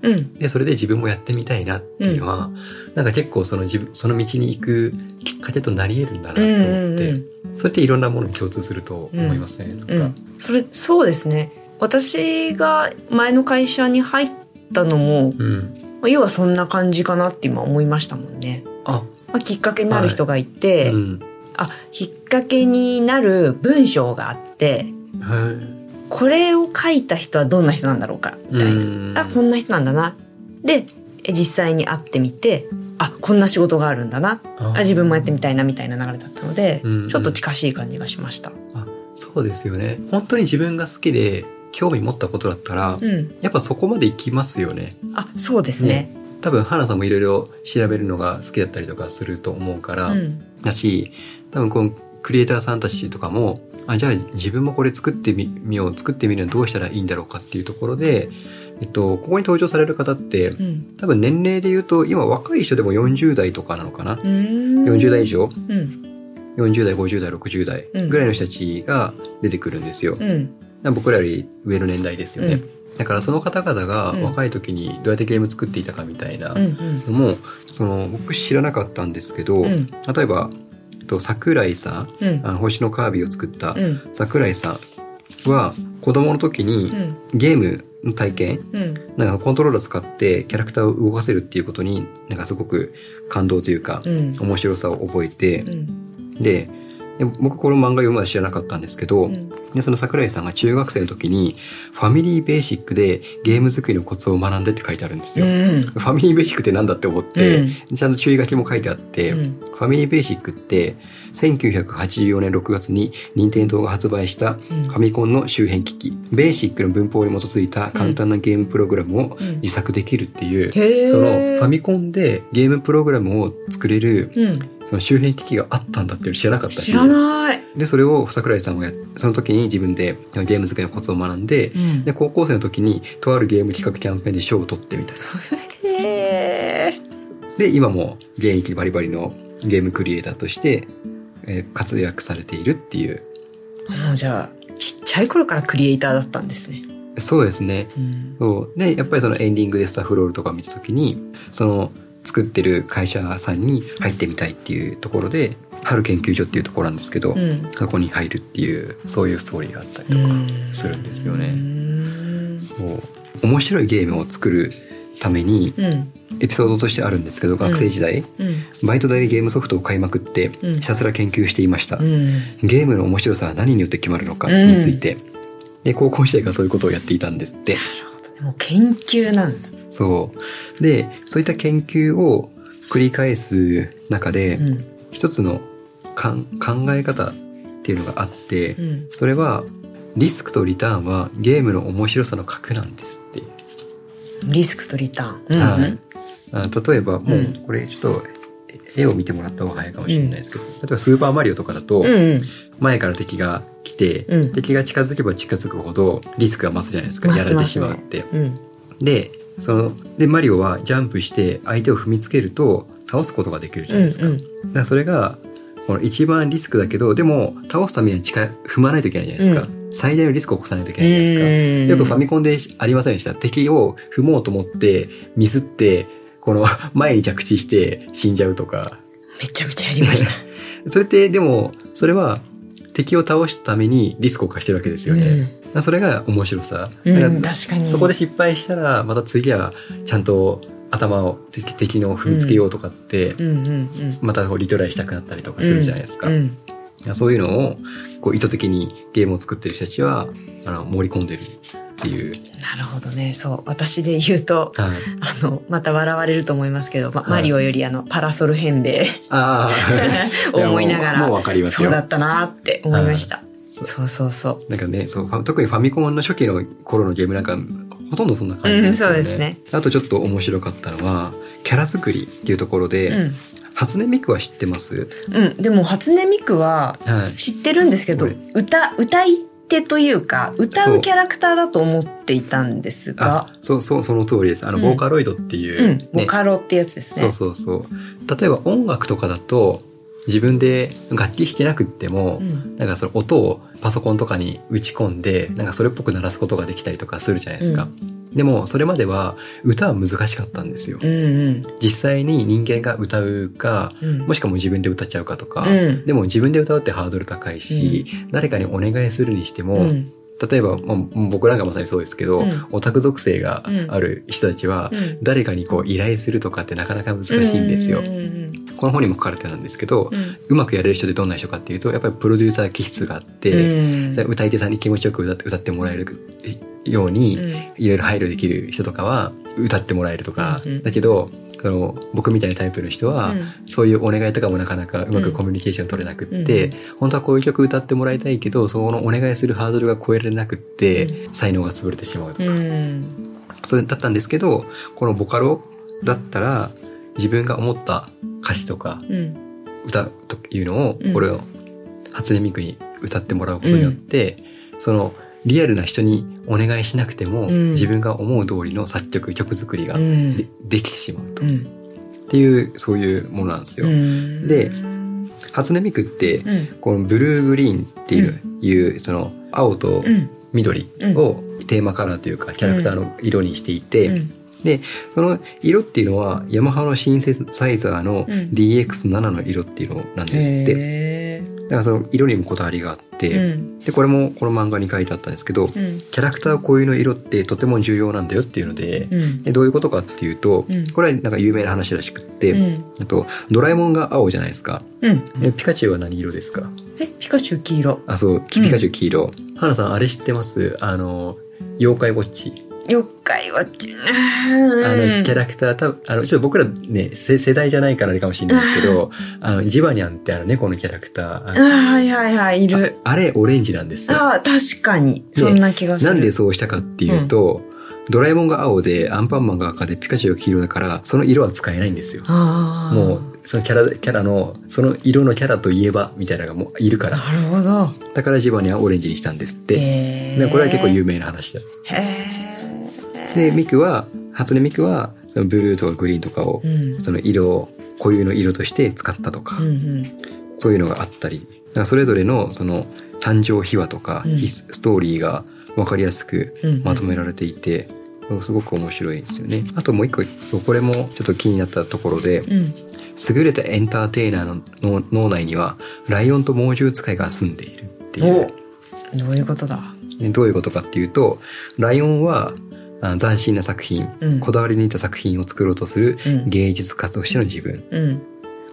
Speaker 2: うん。
Speaker 1: でそれで自分もやってみたいなっていうのは、なんか結構その自分その道に行くきっかけとなり得るんだなと思って、
Speaker 2: うん
Speaker 1: それっていろんなものに共通すると思いますね。なんか。
Speaker 2: うん、それそうですね。私が前の会社に入ったのも、
Speaker 1: うん。
Speaker 2: まあ要はそんな感じかなって今思いましたもんね、
Speaker 1: あ、
Speaker 2: まあ、きっかけになる人がいて、
Speaker 1: うん、
Speaker 2: あきっかけになる文章があって
Speaker 1: はい
Speaker 2: これを書いた人はどんな人なんだろうか。みたいな、
Speaker 1: うん。
Speaker 2: あこんな人なんだな。でえ実際に会ってみてあこんな仕事があるんだな。
Speaker 1: あ
Speaker 2: あ自分もやってみたいなみたいな流れだったので、
Speaker 1: うん。
Speaker 2: ちょっと近しい感じがしました。
Speaker 1: そうですよね。本当に自分が好きで興味持ったことだったら、
Speaker 2: うん、
Speaker 1: やっぱそこまで行きますよね。
Speaker 2: あそうですね。
Speaker 1: 多分花さんもいろいろ調べるのが好きだったりとかすると思うから、
Speaker 2: うん。
Speaker 1: だし多分このクリエイターさんたちとかもあじゃあ自分もこれ作ってみみよう作ってみるのはどうしたらいいんだろうかっていうところで、えっと、ここに登場される方って
Speaker 2: うん。
Speaker 1: 多分年齢で言うと今若い人でも40代とかなのかな、
Speaker 2: うーん。
Speaker 1: 40代以上？
Speaker 2: うん。
Speaker 1: 40代50代60代
Speaker 2: うん。
Speaker 1: ぐらいの人たちが出てくるんですよ、
Speaker 2: うん。
Speaker 1: 僕らより上の年代ですよね、
Speaker 2: うん。
Speaker 1: だからその方々が
Speaker 2: うん。
Speaker 1: 若い時にどうやってゲーム作っていたかみたいなのも、その僕知らなかったんですけど、
Speaker 2: うん。
Speaker 1: 例えばと桜井さん
Speaker 2: うん。
Speaker 1: あの星のカービィを作った
Speaker 2: うん。
Speaker 1: 桜井さんは子供の時に
Speaker 2: うん。
Speaker 1: ゲームの体験
Speaker 2: うん。
Speaker 1: なんかコントローラー使ってキャラクターを動かせるっていうことになんかすごく感動というか
Speaker 2: うん。
Speaker 1: 面白さを覚えてで僕この漫画読むまで知らなかったんですけど、
Speaker 2: うん。
Speaker 1: でその桜井さんが中学生の時にファミリーベーシックでゲーム作りのコツを学んでって書いてあるんですよ。
Speaker 2: うん。
Speaker 1: ファミリーベーシックってなんだって思って、ちゃんと注意書きも書いてあって、
Speaker 2: うん。
Speaker 1: ファミリーベーシックって1984年6月に任天堂が発売したフ
Speaker 2: うん。
Speaker 1: ァミコンの周辺機器、ベーシックの文法に基づいた簡単なゲームプログラムを
Speaker 2: うん。
Speaker 1: 自作できるっていう、そのファミコンでゲームプログラムを作れる
Speaker 2: うん
Speaker 1: その周辺機器があったんだっていうの知らなかったし
Speaker 2: 知らない。
Speaker 1: でそれを桜井さんはやその時に自分でゲーム作りのコツを学んで、
Speaker 2: うん。
Speaker 1: で高校生の時にとあるゲーム企画キャンペーンで賞を取ってみたいな。
Speaker 2: へ
Speaker 1: で今も現役バリバリのゲームクリエイターとして、えー活躍されているっていう。
Speaker 2: ーもうじゃあちっちゃい頃からクリエイターだったんですね。
Speaker 1: そうですね。
Speaker 2: うん。
Speaker 1: そう。でやっぱりそのエンディングでスタッフロールとかを見た時にその作ってる会社さんに入ってみたいっていうところで春研究所っていうところなんですけど、
Speaker 2: うん。
Speaker 1: そこに入るっていうそういうストーリーがあったりとかするんですよ
Speaker 2: う
Speaker 1: ね。
Speaker 2: ん。
Speaker 1: もう面白いゲームを作るために
Speaker 2: うん。
Speaker 1: エピソードとしてあるんですけど学生時代、
Speaker 2: うん。
Speaker 1: バイト代でゲームソフトを買いまくって
Speaker 2: うん。
Speaker 1: ひたすら研究していました、
Speaker 2: うん。
Speaker 1: ゲームの面白さは何によって決まるのかについて、で高校時代からそういうことをやっていたんですって
Speaker 2: もう研究なんだ。
Speaker 1: そう。でそういった研究を繰り返す中で、
Speaker 2: うん
Speaker 1: 一つのかん考え方っていうのがあって、
Speaker 2: うん。
Speaker 1: それはリスクとリターンはゲームの面白さの核なんですって。
Speaker 2: リスクとリターン。
Speaker 1: はい。あ例えばも
Speaker 2: う
Speaker 1: うんこれちょっと絵を見てもらった方が早いかもしれないですけど、例えば「スーパーマリオ」とかだと
Speaker 2: うんうん
Speaker 1: 前から敵が来て、
Speaker 2: うん
Speaker 1: 敵が近づけば近づくほどリスクが増すじゃないですかやられてしまうって。
Speaker 2: うん
Speaker 1: でそのでマリオはジャンプして相手を踏みつけると倒すことができるじゃないですか。
Speaker 2: うん
Speaker 1: だからそれがこの一番リスクだけどでも倒すためには近い踏まないといけないじゃないですか、最大のリスクを起こさないといけないじゃないですか。
Speaker 2: うん
Speaker 1: よくファミコンでありませんでした。敵を踏もうと思って、ミスって、この (laughs) 前に着地して死んじゃうとか。
Speaker 2: めちゃめちゃやりました。(laughs)
Speaker 1: それって、でも、それは敵を倒すためにリスクを課してるわけですよね。それが面白さ。
Speaker 2: うん確かに。
Speaker 1: そこで失敗したら、また次はちゃんと頭を敵敵の踏みつけようとかって、
Speaker 2: うんうんうん。
Speaker 1: またこうリトライしたくなったりとかするじゃないですか。
Speaker 2: うん
Speaker 1: いやそういうのをこう意図的にゲームを作ってる人たちはあの盛り込んでるっていう。
Speaker 2: なるほどね。そう。私で言うと、
Speaker 1: はい
Speaker 2: あの、また笑われると思いますけど、ま
Speaker 1: はい
Speaker 2: マリオよりあの、パラソル変兵
Speaker 1: ああ
Speaker 2: を (laughs) 思いながら、
Speaker 1: もうかりますよ
Speaker 2: そうだったなって思いました。
Speaker 1: そう
Speaker 2: そうそうそ
Speaker 1: なんかねそう特にファミコンの初期の頃のゲームなんかほとんどそんな
Speaker 2: う。
Speaker 1: 感じ
Speaker 2: うん、
Speaker 1: ですよね。
Speaker 2: そうですね。
Speaker 1: あとちょっと面白かったのはキャラ作りっていうところで、
Speaker 2: うん。
Speaker 1: 初音ミクは知ってます？
Speaker 2: うん。でも、初音ミクは
Speaker 1: はい。
Speaker 2: 知ってるんですけど
Speaker 1: これ、
Speaker 2: 歌、歌い手というか、歌
Speaker 1: そう
Speaker 2: うキャラクターだと思っていたんですが
Speaker 1: あ、そうそうその通りです。あの、
Speaker 2: うん
Speaker 1: ボーカロイドっていうう、
Speaker 2: ん。ボカロってやつですね。
Speaker 1: そうそうそう。例えば音楽とかだと自分で楽器弾けなくっても、
Speaker 2: うん。
Speaker 1: なんかその音をパソコンとかに打ち込んで、なんかそれっぽく鳴らすことができたりとかするじゃないですか。でもそれまでは歌は難しかったんですよ。
Speaker 2: うんうん。
Speaker 1: 実際に人間が歌うか、
Speaker 2: うん。
Speaker 1: もしくはもう自分で歌っちゃうかとか、
Speaker 2: うん
Speaker 1: でも自分で歌うってハードル高いし、誰かにお願いするにしても、
Speaker 2: うん
Speaker 1: 例えば、まあ、僕なんかまさにそうですけど、
Speaker 2: うん
Speaker 1: オタク属性がある人たちは、
Speaker 2: うん
Speaker 1: 誰かにこう依頼するとかってなかなか難しいんですよ。
Speaker 2: うんうん
Speaker 1: この本にも書かれてたんですけど、
Speaker 2: うん
Speaker 1: うまくやれる人ってどんな人かっていうとやっぱりプロデューサー気質があって、歌い手さんに気持ちよく歌って歌ってもらえるように、
Speaker 2: うん。
Speaker 1: いろいろ配慮できる人とかは歌ってもらえるとか、
Speaker 2: うんうん。
Speaker 1: だけどその僕みたいなタイプの人は、
Speaker 2: うん。
Speaker 1: そういうお願いとかもなかなかうまくコミュニケーション取れなくって、
Speaker 2: うん
Speaker 1: 本当はこういう曲歌ってもらいたいけどそのお願いするハードルが超えられなくって、
Speaker 2: う
Speaker 1: 才能が潰れてしまうとか、
Speaker 2: うん。
Speaker 1: それだったんですけどこのボカロだったら自分が思った歌詞とか
Speaker 2: うん。
Speaker 1: 歌というのを
Speaker 2: うん。
Speaker 1: これを初音ミクに歌ってもらうことによって、そのリアルな人にお願いしなくても、
Speaker 2: うん。
Speaker 1: 自分が思う通りの作曲曲作りがで,、
Speaker 2: うん。
Speaker 1: できてしまうと、っ
Speaker 2: うん。
Speaker 1: ていうそういうものなんですよ。
Speaker 2: うん。
Speaker 1: で初音ミクって
Speaker 2: うん。
Speaker 1: このブルーグリーンっていう,、いうその青と
Speaker 2: うん。
Speaker 1: 緑をテーマカラーというかキャラクターの色にしていて、
Speaker 2: うん。
Speaker 1: でその色っていうのはヤマハのシンセサイザーの
Speaker 2: うん。
Speaker 1: DX7 の色っていうのなんですって、だからその色にもこだわりがあって、
Speaker 2: うん。
Speaker 1: でこれもこの漫画に書いてあったんですけど
Speaker 2: うん。
Speaker 1: キャラクター固有の色ってとても重要なんだよっていうので,、
Speaker 2: うん。
Speaker 1: でどういうことかっていうと、
Speaker 2: うん。
Speaker 1: これはなんか有名な話らしくって、
Speaker 2: うん。
Speaker 1: あとドラえもんが青じゃないですか。
Speaker 2: うん。
Speaker 1: えピカチュウは何色ですか？
Speaker 2: えピカチュウ黄色。
Speaker 1: あそうピカチュウ黄色、花さんあれ知ってます？あの妖怪ウォッチ
Speaker 2: 妖怪はち
Speaker 1: あのキャラクター多分あのちょっと僕らね世世代じゃないからあれかもしれないですけどあのジバニャンってあの猫のキャラクター
Speaker 2: あーはいはいはいいる。
Speaker 1: ああれオレンジなんですよ。
Speaker 2: あー確かに。そんな気がする。
Speaker 1: なんでそうしたかっていうと、ドラえもんが青でアンパンマンが赤でピカチュウが黄色だからその色は使えないんですよ。
Speaker 2: ああ
Speaker 1: もうそのキャラキャラのその色のキャラといえばみたいなのがもういるから。
Speaker 2: なるほど。
Speaker 1: だからジバニャンはオレンジにしたんですって、これは結構有名な話だ。
Speaker 2: へ
Speaker 1: でミクは初音ミクはそのブルーとかグリーンとかをその色を固有の色として使ったとか、
Speaker 2: うんうん。
Speaker 1: そういうのがあったりだからそれぞれのその誕生秘話とか、
Speaker 2: うん。
Speaker 1: ヒスストーリーが分かりやすく
Speaker 2: うん
Speaker 1: まとめられていて、すごく面白いですよね。あともう一個そうこれもちょっと気になったところで
Speaker 2: うん。
Speaker 1: 優れたエンターテイナーのの脳内にはライオンと猛獣使いが住んでいるっていう。
Speaker 2: おどういうことだ？
Speaker 1: ねどういうことかっていうとライオンはあ斬新な作品、
Speaker 2: うん。
Speaker 1: こだわり抜いた作品を作ろうとする
Speaker 2: うん。
Speaker 1: 芸術家としての自分。
Speaker 2: うん。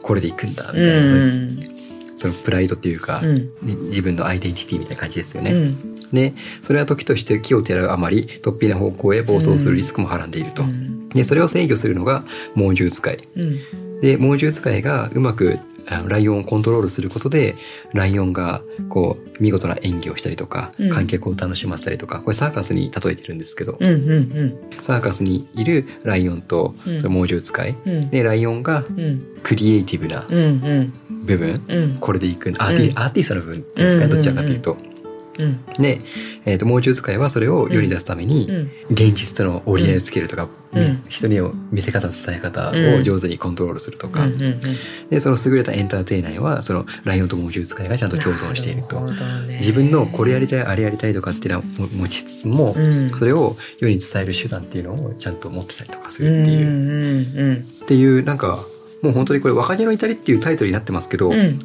Speaker 1: これでいくんだみ
Speaker 2: う
Speaker 1: たいな、
Speaker 2: ん。
Speaker 1: そのプライドっていうか、
Speaker 2: うん。
Speaker 1: ね自分のアイデンティティみたいな感じですよね。
Speaker 2: うん。
Speaker 1: でそれは時として木をてらうあまり突飛な方向へ暴走するリスクもはらんでいると。
Speaker 2: うん。
Speaker 1: でそれを制御するのが猛獣使い。
Speaker 2: うん。
Speaker 1: で猛獣使いがうまくライオンをコントロールすることでライオンがこう見事な演技をしたりとか、
Speaker 2: うん。
Speaker 1: 観客を楽しませたりとかこれサーカスに例えてるんですけど、
Speaker 2: うんうん
Speaker 1: サーカスにいるライオンと
Speaker 2: うん。
Speaker 1: その猛獣使い、
Speaker 2: うん。
Speaker 1: でライオンが
Speaker 2: うん。
Speaker 1: クリエイティブな
Speaker 2: うんうん。
Speaker 1: 部分、
Speaker 2: うん。
Speaker 1: これでいくアーティ,、
Speaker 2: うん
Speaker 1: アーティストの部分っていうんですかねどちらかというと。
Speaker 2: うん
Speaker 1: で、えー、と猛獣使いはそれを世に出すために、
Speaker 2: うん。
Speaker 1: 現実との折り合いをつけるとか、
Speaker 2: うん。
Speaker 1: 人に見せ方伝え方を上手にコントロールするとか、
Speaker 2: うんうん
Speaker 1: でその優れたエンターテイナーはそのライオンと猛獣使いがちゃんと共存していると。自分のこれやりたいあれやりたいとかっていうのはも持ちつつも、
Speaker 2: うん。
Speaker 1: それを世に伝える手段っていうのをちゃんと持ってたりとかす
Speaker 2: うん
Speaker 1: るっていう、
Speaker 2: うんうん。
Speaker 1: っていうなんかもう本当にこれ「若気の至り」っていうタイトルになってますけど、
Speaker 2: うん。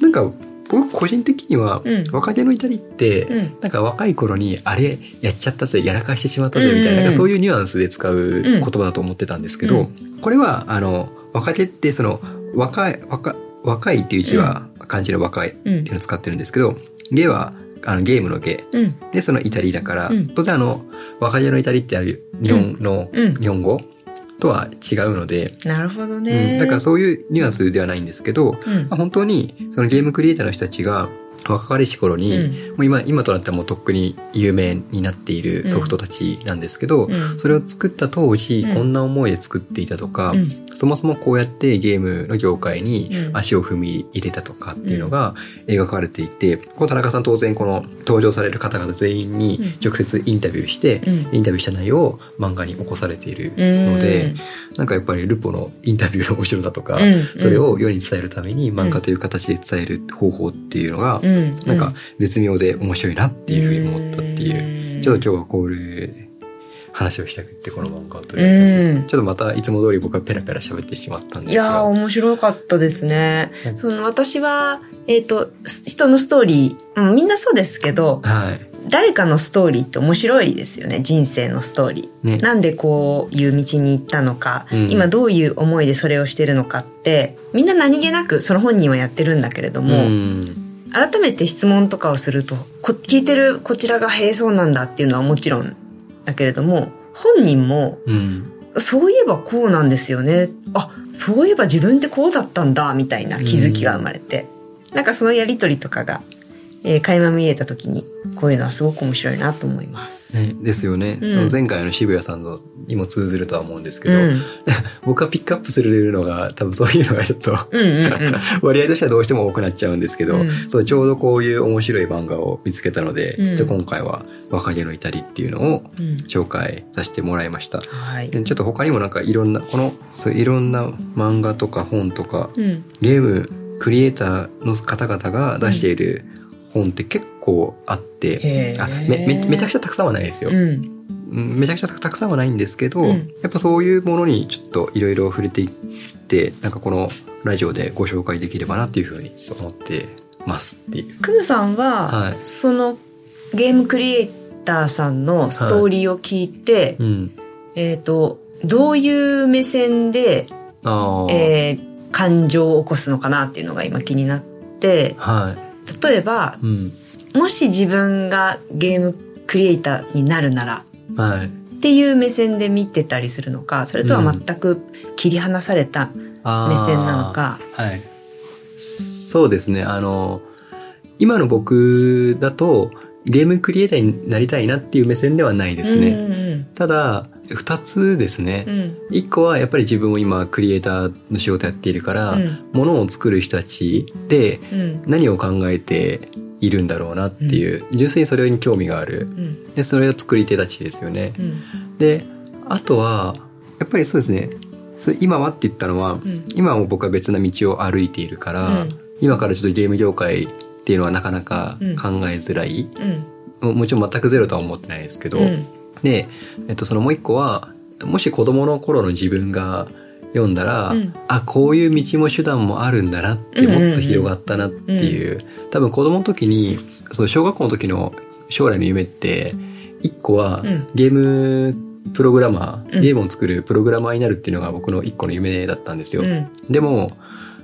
Speaker 1: なんか僕個人的には
Speaker 2: うん「
Speaker 1: 若気の至り」って、
Speaker 2: うん。
Speaker 1: なんか若い頃にあれやっちゃったぜやらかしてしまったぜみたいな,、
Speaker 2: うん。うんうん
Speaker 1: そういうニュアンスで使う言葉だと思ってたんですけど、
Speaker 2: うん。
Speaker 1: これはあの若気ってその若い若若いっていう字は漢字の若いって
Speaker 2: うん
Speaker 1: いうのを使ってるんですけど芸はあのゲームの芸
Speaker 2: うん。
Speaker 1: でその至りだから、
Speaker 2: うん。
Speaker 1: 当然あの若気の至りってある日本の、
Speaker 2: うん。
Speaker 1: 日本語とは違うので、
Speaker 2: なるほど
Speaker 1: う
Speaker 2: ね
Speaker 1: ん、だからそういうニュアンスではないんですけど、
Speaker 2: うん。
Speaker 1: まあ本当にそのゲームクリエイターの人たちが若かりし頃に、
Speaker 2: うん。
Speaker 1: もう今今となってはもうとっくに有名になっているソフトたちなんですけど、
Speaker 2: うん。
Speaker 1: それを作った当時、
Speaker 2: うん。
Speaker 1: こんな思いで作っていたとか、
Speaker 2: うん
Speaker 1: そもそもこうやってゲームの業界に
Speaker 2: うん。
Speaker 1: 足を踏み入れたとかっていうのが描かれていて、この田中さん当然この登場される方々全員に直接インタビューして、
Speaker 2: うん。
Speaker 1: インタビューした内容を漫画に起こされているので、なんかやっぱりルポのインタビューの面白さとか、
Speaker 2: うん。
Speaker 1: それを世に伝えるために漫画という形で伝える方法っていうのが、
Speaker 2: うん。
Speaker 1: なんか絶妙で面白いなっていうふうに思ったっていう、
Speaker 2: うん。
Speaker 1: ちょっと今日はこういう話をしたくってこの漫画を取り上げたんちょっとまたいつも通り僕はペラペラ喋ってしまったんです
Speaker 2: いやー
Speaker 1: が。
Speaker 2: 面白かったですね
Speaker 1: うん
Speaker 2: その私はえっ、とす人のストーリーうんみんなそうですけど
Speaker 1: はい。
Speaker 2: 誰かのストーリーって面白いですよね人生のストーリー
Speaker 1: ね。
Speaker 2: なんでこういう道に行ったのか、
Speaker 1: うん
Speaker 2: 今どういう思いでそれをしてるのかってみんな何気なくその本人はやってるんだけれども、
Speaker 1: ん。
Speaker 2: 改めて質問とかをするとこ聞いてるこちらが「へえそうなんだ」っていうのはもちろんだけれども本人も
Speaker 1: うん。
Speaker 2: そういえばこうなんですよね。あそういえば自分ってこうだったんだみたいな気づきが生まれて、なんかそのやりとりとかが、えー垣間見えた時にこういうのはすごく面白いなと思います。
Speaker 1: ね、ですよね、
Speaker 2: うん。
Speaker 1: 前回の渋谷さんのにも通ずるとは思うんですけど、
Speaker 2: うん、(laughs)
Speaker 1: 僕がピックアップするのが多分そういうのがちょっと
Speaker 2: うんうんうん。(laughs)
Speaker 1: 割合としてはどうしても多くなっちゃうんですけど、
Speaker 2: うん。
Speaker 1: そうちょうどこういう面白い漫画を見つけたので、
Speaker 2: うん。
Speaker 1: じ今回は「若気の至り」っていうのを
Speaker 2: うん。
Speaker 1: 紹介させてもらいました。
Speaker 2: はい。
Speaker 1: でちょっと他にもなんかいろんなこのそういろんな漫画とか本とか
Speaker 2: うん。
Speaker 1: ゲームクリエイターの方々が出している本って結構あって、あめめめちゃくちゃたくさんはないですよ、
Speaker 2: うん。
Speaker 1: うんめちゃくちゃたくさんはないんですけど、
Speaker 2: うん。
Speaker 1: やっぱそういうものにちょっといろいろ触れていってなんかこのラジオでご紹介できればなっていうふうに思ってます。っていう。
Speaker 2: クムさんは、
Speaker 1: はい。
Speaker 2: そのゲームクリエイターさんのストーリーを聞いて、
Speaker 1: うん、
Speaker 2: えっ、とどういう目線で、えー感情を起こすのかなっていうのが今気になって
Speaker 1: は
Speaker 2: 例えば
Speaker 1: い、うん
Speaker 2: もし自分がゲームクリエイターになるなら
Speaker 1: はい、
Speaker 2: っていう目線で見てたりするのかそれとは全く切り離された目線なのか。
Speaker 1: はい。そうですね。あの、今の僕だと、ゲームクリエイターになりたいなっていう目線ではないですね。
Speaker 2: うん
Speaker 1: ただ、二つですね。
Speaker 2: う。ん。
Speaker 1: 一個はやっぱり自分も今クリエイターの仕事やっているから、
Speaker 2: うん。
Speaker 1: ものを作る人たちで
Speaker 2: うん。
Speaker 1: 何を考えているんだろうなっていう、純粋にそれに興味がある。
Speaker 2: うん。
Speaker 1: で、それを作り手たちですよね。
Speaker 2: うん。
Speaker 1: で、あとは、やっぱりそうですね。今はって言ったのは、
Speaker 2: うん。
Speaker 1: 今はもう僕は別な道を歩いているから、
Speaker 2: うん。
Speaker 1: 今からちょっとゲーム業界っていうのはなかなか
Speaker 2: うん。
Speaker 1: 考えづらい、
Speaker 2: うん。
Speaker 1: ももちろん全くゼロとは思ってないですけど、
Speaker 2: うん
Speaker 1: で、えっと、そのもう一個はもし子供の頃の自分が読んだら、
Speaker 2: うん。
Speaker 1: あこういう道も手段もあるんだなってもっと広がったなっていう,、多分子供の時にその小学校の時の将来の夢って一個は
Speaker 2: うん。
Speaker 1: ゲームプログラマー、
Speaker 2: うん。
Speaker 1: ゲームを作るプログラマーになるっていうのが僕の一個の夢だったんですよ。
Speaker 2: うん。
Speaker 1: でも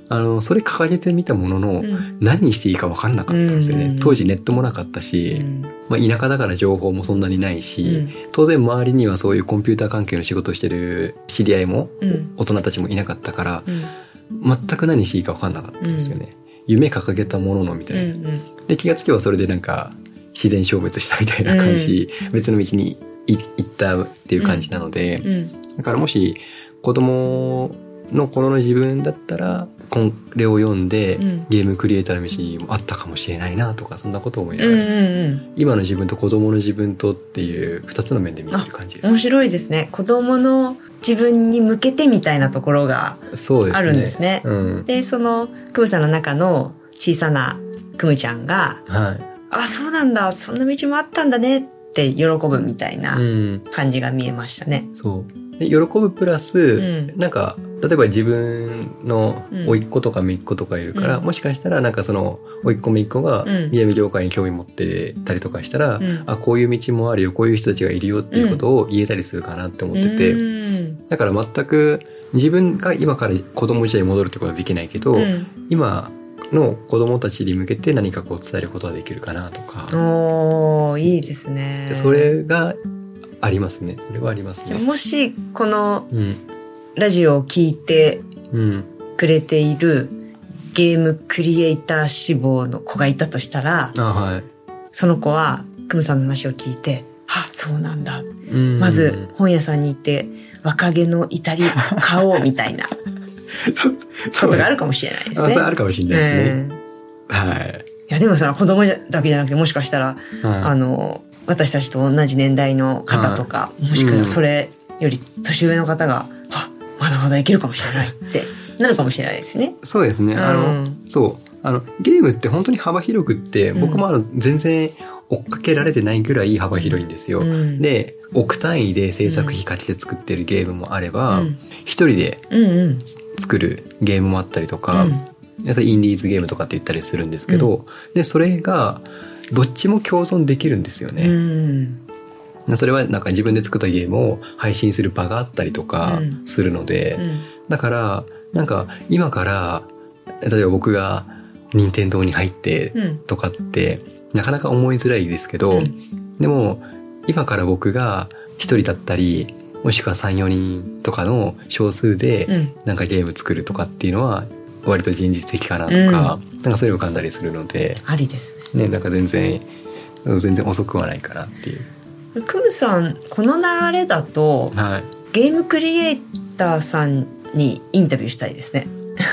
Speaker 1: あのそれ掲げてみたものの、
Speaker 2: うん。
Speaker 1: 何にしていいか分かんなかったんですよね、
Speaker 2: うん
Speaker 1: 当時ネットもなかったし、まあ、田舎だから情報もそんなにないし、当然周りにはそういうコンピューター関係の仕事をしてる知り合いも
Speaker 2: うん。
Speaker 1: 大人たちもいなかったから
Speaker 2: うん。
Speaker 1: 全く何していいか分かんなかったんですよね、夢掲げたもののみたいな、
Speaker 2: うん
Speaker 1: で気がつけばそれでなんか自然消滅したみたいな感じ、別の道にい行ったっていう感じなので、
Speaker 2: うん。
Speaker 1: だからもし子供の頃の自分だったらこれを読んで、
Speaker 2: うん。
Speaker 1: ゲームクリエイターの道もあったかもしれないなとかそんなことを思いな
Speaker 2: うん
Speaker 1: がら、
Speaker 2: うんうん。
Speaker 1: 今の自分と子供の自分とっていう二つの面で見てる感じです。
Speaker 2: 面白いですね。子供の自分に向けてみたいなところがあるんですね。
Speaker 1: うん。
Speaker 2: でそのクムさんの中の小さなクムちゃんが
Speaker 1: はい「
Speaker 2: あそうなんだ。そんな道もあったんだね」って喜ぶみたいな
Speaker 1: うん。
Speaker 2: 感じが見えましたね。
Speaker 1: そう。で喜ぶプラス、
Speaker 2: ん。
Speaker 1: なんか例えば自分の
Speaker 2: うん
Speaker 1: 甥っ子とか姪っ子とかいるから、
Speaker 2: うん。
Speaker 1: もしかしたらなんかその甥っ子姪っ子が
Speaker 2: うん。
Speaker 1: ゲーム業界に興味持ってたりとかしたら、
Speaker 2: うん。
Speaker 1: あこういう道もあるよこういう人たちがいるよっていうことを言えたりするかなって思ってて、
Speaker 2: うん。
Speaker 1: だから全く自分が今から子供時代に戻るってことはできないけど、
Speaker 2: うん。
Speaker 1: 今の子供たちに向けて何かこう伝えることはできるかなとか、
Speaker 2: おーいいですね。
Speaker 1: それがありますね。それはありますね。
Speaker 2: もしこの
Speaker 1: うん
Speaker 2: ラジオを聞いて
Speaker 1: うん。
Speaker 2: くれているゲームクリエイター志望の子がいたとしたら
Speaker 1: あはい。
Speaker 2: その子はクムさんの話を聞いて「あそうなんだ」
Speaker 1: うん。
Speaker 2: まず本屋さんに行って若気の至り買おうみたいな。(laughs)
Speaker 1: そ
Speaker 2: ことがあるかもしれないですね。
Speaker 1: あるかもしれないですね。
Speaker 2: うん。
Speaker 1: はい。
Speaker 2: いやでもその子供じゃだけじゃなくてもしかしたら、あ
Speaker 1: は
Speaker 2: の私たちと同じ年代の方とか、もしくはそれより年上の方が「あまだまだいけるかもしれない」って (laughs) なるかもしれないですね。
Speaker 1: い。そうですね。あの、
Speaker 2: うん
Speaker 1: そう。あの、ゲームって本当に幅広くって、
Speaker 2: うん
Speaker 1: 僕もあの、全然追っかけられてないぐらい幅広いんですよ。
Speaker 2: うん
Speaker 1: で、億単位で制作費価値で作ってるゲームもあれば
Speaker 2: うん、
Speaker 1: 一、人で
Speaker 2: うんうん
Speaker 1: 作るゲームもあったりとか、
Speaker 2: うん
Speaker 1: でそれインディーズゲームとかって言ったりするんですけど、で、それが、どっちも共存できるんですよ
Speaker 2: う
Speaker 1: ね。
Speaker 2: ん
Speaker 1: それはなんか自分で作ったゲームを配信する場があったりとか
Speaker 2: うん。
Speaker 1: するので、
Speaker 2: うん。
Speaker 1: だからなんか今から例えば僕が任天堂に入って
Speaker 2: うん。
Speaker 1: とかってなかなか思いづらいですけど、
Speaker 2: うん。
Speaker 1: でも今から僕が一人だったりもしくは34人とかの少数で
Speaker 2: うん。
Speaker 1: なんかゲーム作るとかっていうのは割と現実的かなとか、なんかそういうの浮かんだりするので、
Speaker 2: ありですね。
Speaker 1: ね、なんか全然全然遅くはないかなっていう。
Speaker 2: クムさんこの流れだと
Speaker 1: はい。
Speaker 2: ゲームクリエイターさんにインタビューしたいですね。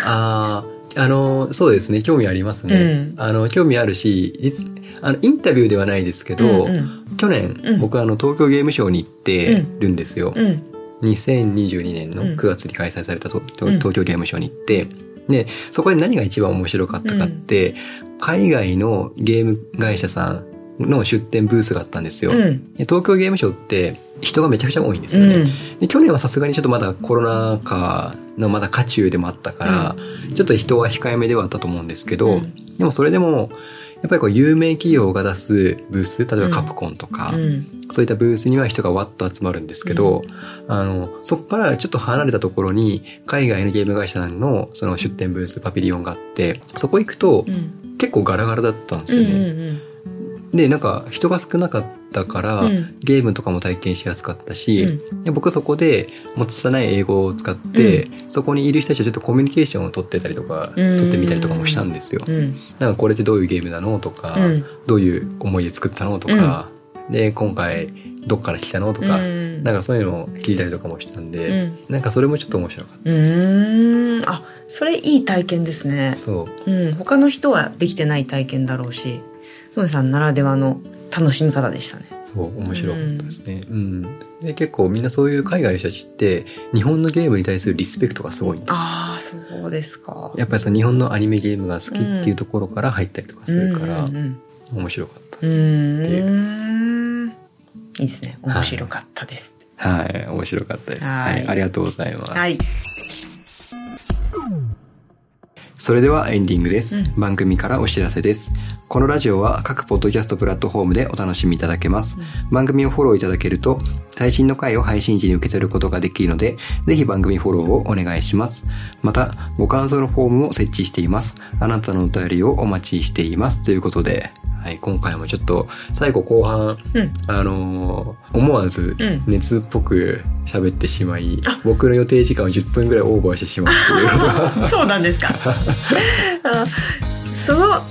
Speaker 1: ああ、あの、そうですね、興味ありますね。
Speaker 2: うん。
Speaker 1: あの、興味あるし、実あの、インタビューではないですけど、
Speaker 2: うんうん。
Speaker 1: 去年、
Speaker 2: うん。
Speaker 1: 僕あの、東京ゲームショウに行ってるんですよ。
Speaker 2: うん。
Speaker 1: 2022年の
Speaker 2: うん。
Speaker 1: 9月に開催された東
Speaker 2: うん。
Speaker 1: 東京ゲームショウに行って、で、そこで何が一番面白かったかって、海外のゲーム会社さんの出店ブースがあったんですよ。
Speaker 2: うん。
Speaker 1: で東京ゲームショウって人がめちゃくちゃ多いんですよね。
Speaker 2: うん。
Speaker 1: で去年はさすがにちょっとまだコロナ禍のまだ渦中でもあったから、ちょっと人は控えめではあったと思うんですけど、
Speaker 2: うん。
Speaker 1: でもそれでもやっぱりこう有名企業が出すブース例えばカプコンとか、
Speaker 2: うん。
Speaker 1: そういったブースには人がわっと集まるんですけど、あのそこからちょっと離れたところに海外のゲーム会社さんのその出店ブースパビリオンがあってそこ行くと
Speaker 2: うん。
Speaker 1: 結構ガラガラだったんです
Speaker 2: うん
Speaker 1: よね。
Speaker 2: うん
Speaker 1: でなんか人が少なかったから、
Speaker 2: うん。
Speaker 1: ゲームとかも体験しやすかったし、
Speaker 2: うん。
Speaker 1: で僕そこでもう拙い英語を使って、そこにいる人たちとちょっとコミュニケーションを取ってたりとか、
Speaker 2: うん。
Speaker 1: 取ってみたりとかもしたんですよ。
Speaker 2: うん。
Speaker 1: なんかこれってどういうゲームなのとか、
Speaker 2: うん。
Speaker 1: どういう思いで作ったのとか、で今回どっから来たのとか、
Speaker 2: うん。
Speaker 1: なんかそういうのを聞いたりとかもしたんで、
Speaker 2: うん。
Speaker 1: なんかそれもちょっと面白かっ
Speaker 2: うーん。あそれいい体験ですね。
Speaker 1: た。そう。
Speaker 2: うん。他の人はできてない体験だろうしさんならではの楽しみ方でしたね
Speaker 1: そう面白かったですね。うんで結構みんなそういう海外の人たちって日本のゲームに対するリスペクトがすごいんですよ
Speaker 2: ああそうですか
Speaker 1: やっぱりその日本のアニメゲームが好きっていうところから入ったりとかするから
Speaker 2: うんうん
Speaker 1: 面白かった。
Speaker 2: うんうーんいいですね。面白かったです。
Speaker 1: はい、面白かったです。
Speaker 2: は
Speaker 1: はいい、ありがとうございます。
Speaker 2: はい。
Speaker 1: それではエンディングです、
Speaker 2: うん
Speaker 1: 番組からお知らせです。このラジオは各ポッドキャストプラットフォームでお楽しみいただけます。番組をフォローいただけると、最新の回を配信時に受け取ることができるので、ぜひ番組フォローをお願いします。また、ご感想のフォームも設置しています。あなたのお便りをお待ちしています。ということで、はい、今回もちょっと、最後後半、
Speaker 2: うん。
Speaker 1: あのー思わず
Speaker 2: うん
Speaker 1: 熱っぽく喋ってしまい、僕の予定時間を10分ぐらいオーバーしてしまうっていうことが (laughs)
Speaker 2: そうなんですか。あその、あ、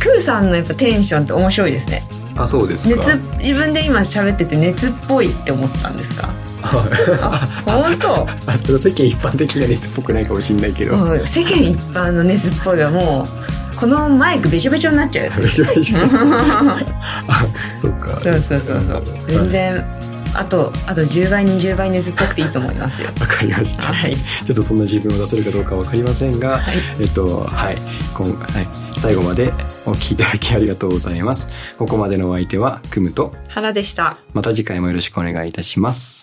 Speaker 2: クーさんのやっぱテンションって面白いですね。
Speaker 1: あそうですか
Speaker 2: 熱、自分で今喋ってて熱っぽいって思ったんですか？(laughs) あ、本当？
Speaker 1: あその世間一般的な熱っぽくないかもしれないけど、
Speaker 2: うん世間一般の熱っぽいはもう、このマイクべちょべちょになっちゃうやつ
Speaker 1: あそっか
Speaker 2: そうそうそうそう。全然、あと、あと10倍、20倍熱っぽくていいと思いますよ。
Speaker 1: わかりました、
Speaker 2: はい。
Speaker 1: ちょっとそんな自分を出せるかどうかわかりませんが、
Speaker 2: はい。
Speaker 1: えっとはい今はい最後までお聞きいただきありがとうございます。ここまでのお相手はクムと。
Speaker 2: 原でした。
Speaker 1: また次回もよろしくお願いいたします